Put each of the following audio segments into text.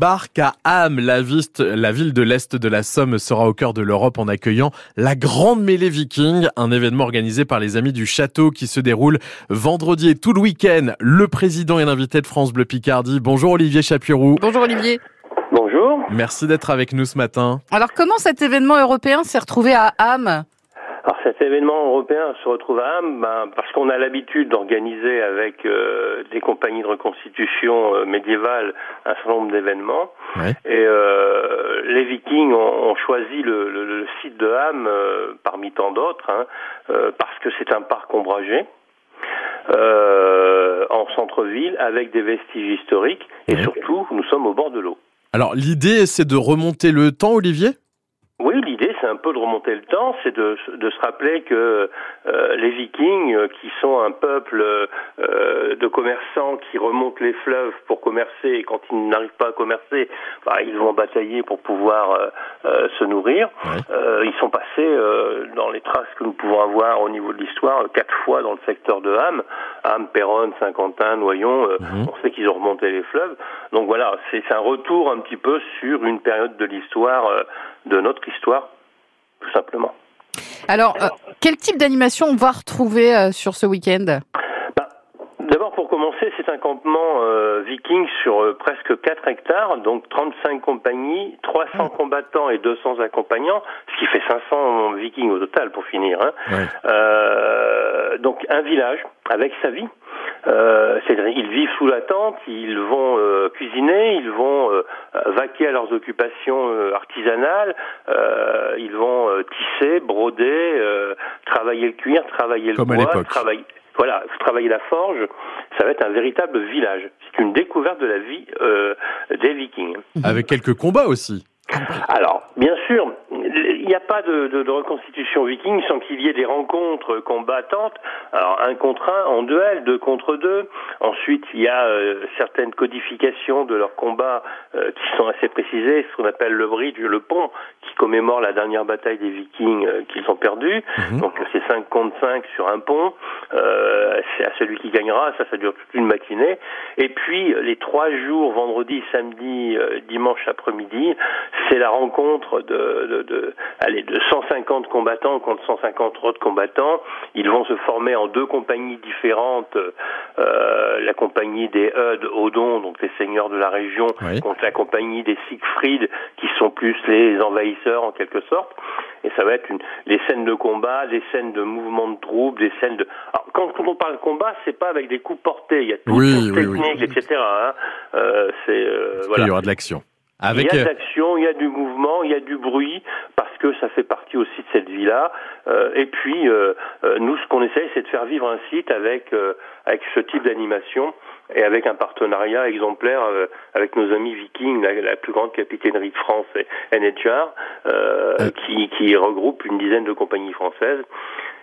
débarque à Ham. La, la ville de l'Est de la Somme sera au cœur de l'Europe en accueillant la Grande Mêlée Viking, un événement organisé par les Amis du Château qui se déroule vendredi et tout le week-end. Le président est l'invité de France Bleu Picardie. Bonjour Olivier Chapurou. Bonjour Olivier. Bonjour. Merci d'être avec nous ce matin. Alors comment cet événement européen s'est retrouvé à Ham? Alors cet événement européen se retrouve à Ham ben, parce qu'on a l'habitude d'organiser avec euh, des compagnies de reconstitution euh, médiévale un certain nombre d'événements. Et euh, les Vikings ont, choisi le, le, site de Ham parmi tant d'autres hein, parce que c'est un parc ombragé. en centre-ville avec des vestiges historiques et surtout nous sommes au bord de l'eau. Alors l'idée c'est de remonter le temps Olivier? Un peu de remonter le temps, c'est de, de, se rappeler que euh, les Vikings, euh, qui sont un peuple euh, de commerçants qui remontent les fleuves pour commercer, et quand ils n'arrivent pas à commercer, bah, ils vont batailler pour pouvoir se nourrir. ils sont passés dans les traces que nous pouvons avoir au niveau de l'histoire quatre fois dans le secteur de Ham, Ham, Péronne, Saint-Quentin, Noyon. Mhm. On sait qu'ils ont remonté les fleuves. Donc voilà, c'est un retour un petit peu sur une période de l'histoire de notre histoire, tout simplement. Alors, euh, quel type d'animation on va retrouver euh, sur ce week-end? Bah, D'abord, pour commencer, c'est un campement euh, viking sur presque 4 hectares, donc 35 compagnies, 300 ah. combattants et 200 accompagnants, ce qui fait 500 vikings au total pour finir. Hein. donc un village avec sa vie. Euh, ils vivent sous la tente, ils vont euh, cuisiner, ils vont euh, vaquer à leurs occupations artisanales, ils vont tisser, broder, travailler le cuir, travailler le bois, travailler voilà, travailler la forge, ça va être un véritable village. C'est une découverte de la vie des Vikings. Avec quelques combats aussi. Alors, bien sûr, n'y a pas de, de, de, reconstitution viking sans qu'il y ait des rencontres combattantes. Alors, un contre un en duel, deux contre deux. Ensuite, il y a euh, certaines codifications de leurs combats euh, qui sont assez précisées, ce qu'on appelle le bridge, le pont, qui commémore la dernière bataille des vikings euh, qu'ils ont perdue. Mhm. Donc, c'est 5 contre 5 sur un pont. c'est à celui qui gagnera. Ça, ça dure toute une matinée. Et puis, les trois jours, vendredi, samedi, dimanche après-midi, c'est la rencontre de, de, de, allez, de 150 combattants contre 150 autres combattants. Ils vont se former en deux compagnies différentes. Euh, la compagnie des Eudes, Odon, donc les seigneurs de la région, contre la compagnie des Siegfried, qui sont plus les envahisseurs en quelque sorte. Et ça va être une, les scènes de combat, des scènes de mouvement de troupes, des scènes de. Alors, quand, on parle combat, c'est pas avec des coups portés. Il y a toutes les techniques, etc. Hein. Euh, c'est euh, voilà. Il y aura de l'action. Il y a de l'action, il y a du mouvement, il y a du bruit, parce que ça fait partie aussi de cette vie-là. Euh, et puis, euh, euh, nous, ce qu'on essaye, c'est de faire vivre un site avec, avec ce type d'animation et avec un partenariat exemplaire avec nos amis vikings, la, plus grande capitainerie de France, NHR, qui, qui regroupe une dizaine de compagnies françaises.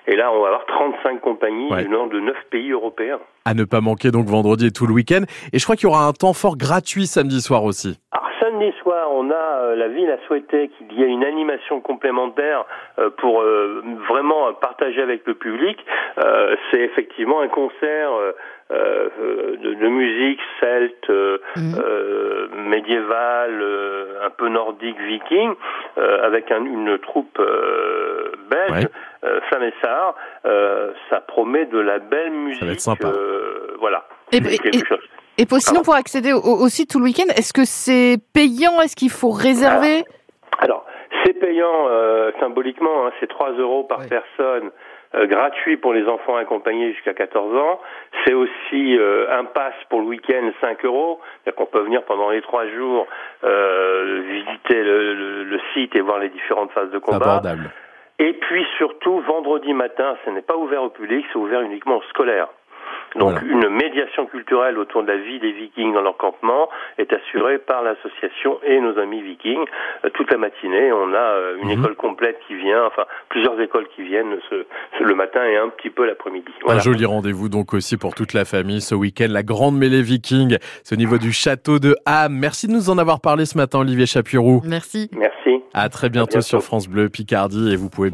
Et là, on va avoir 35 compagnies du venant de 9 pays européens. À ne pas manquer donc vendredi et tout le week-end. Et je crois qu'il y aura un temps fort gratuit samedi soir aussi samedi soir, on a euh, la ville a souhaité qu'il y ait une animation complémentaire euh, pour euh, vraiment partager avec le public. C'est effectivement un concert de, musique celte, mmh. médiévale, un peu nordique, viking, avec une troupe belge, ouais. ça promet de la belle musique. Ça va être sympa. voilà. Et, et sinon, pour accéder au, site tout le week-end, est-ce que c'est payant? Est-ce qu'il faut réserver? Alors, c'est payant euh, symboliquement, hein, c'est 3 euros par personne. Euh, gratuit pour les enfants accompagnés jusqu'à 14 ans. C'est aussi euh, un pass pour le week-end 5 euros, c'est-à-dire qu'on peut venir pendant les trois jours visiter le, le, site et voir les différentes phases de combat. Abordable. Et puis surtout, vendredi matin, ce n'est pas ouvert au public, c'est ouvert uniquement aux scolaires. Donc une médiation culturelle autour de la vie des Vikings dans leur campement est assurée par l'association et nos amis Vikings. Euh, toute la matinée, on a euh, une mhm. école complète qui vient, enfin plusieurs écoles qui viennent ce, le matin et un petit peu l'après-midi. Un joli rendez-vous donc aussi pour toute la famille ce week-end, la grande mêlée Viking, c'est au niveau du château de Ham. Merci de nous en avoir parlé ce matin, Olivier Chapurou. Merci. Merci. À très bientôt, à bientôt. sur France Bleu Picardie et vous pouvez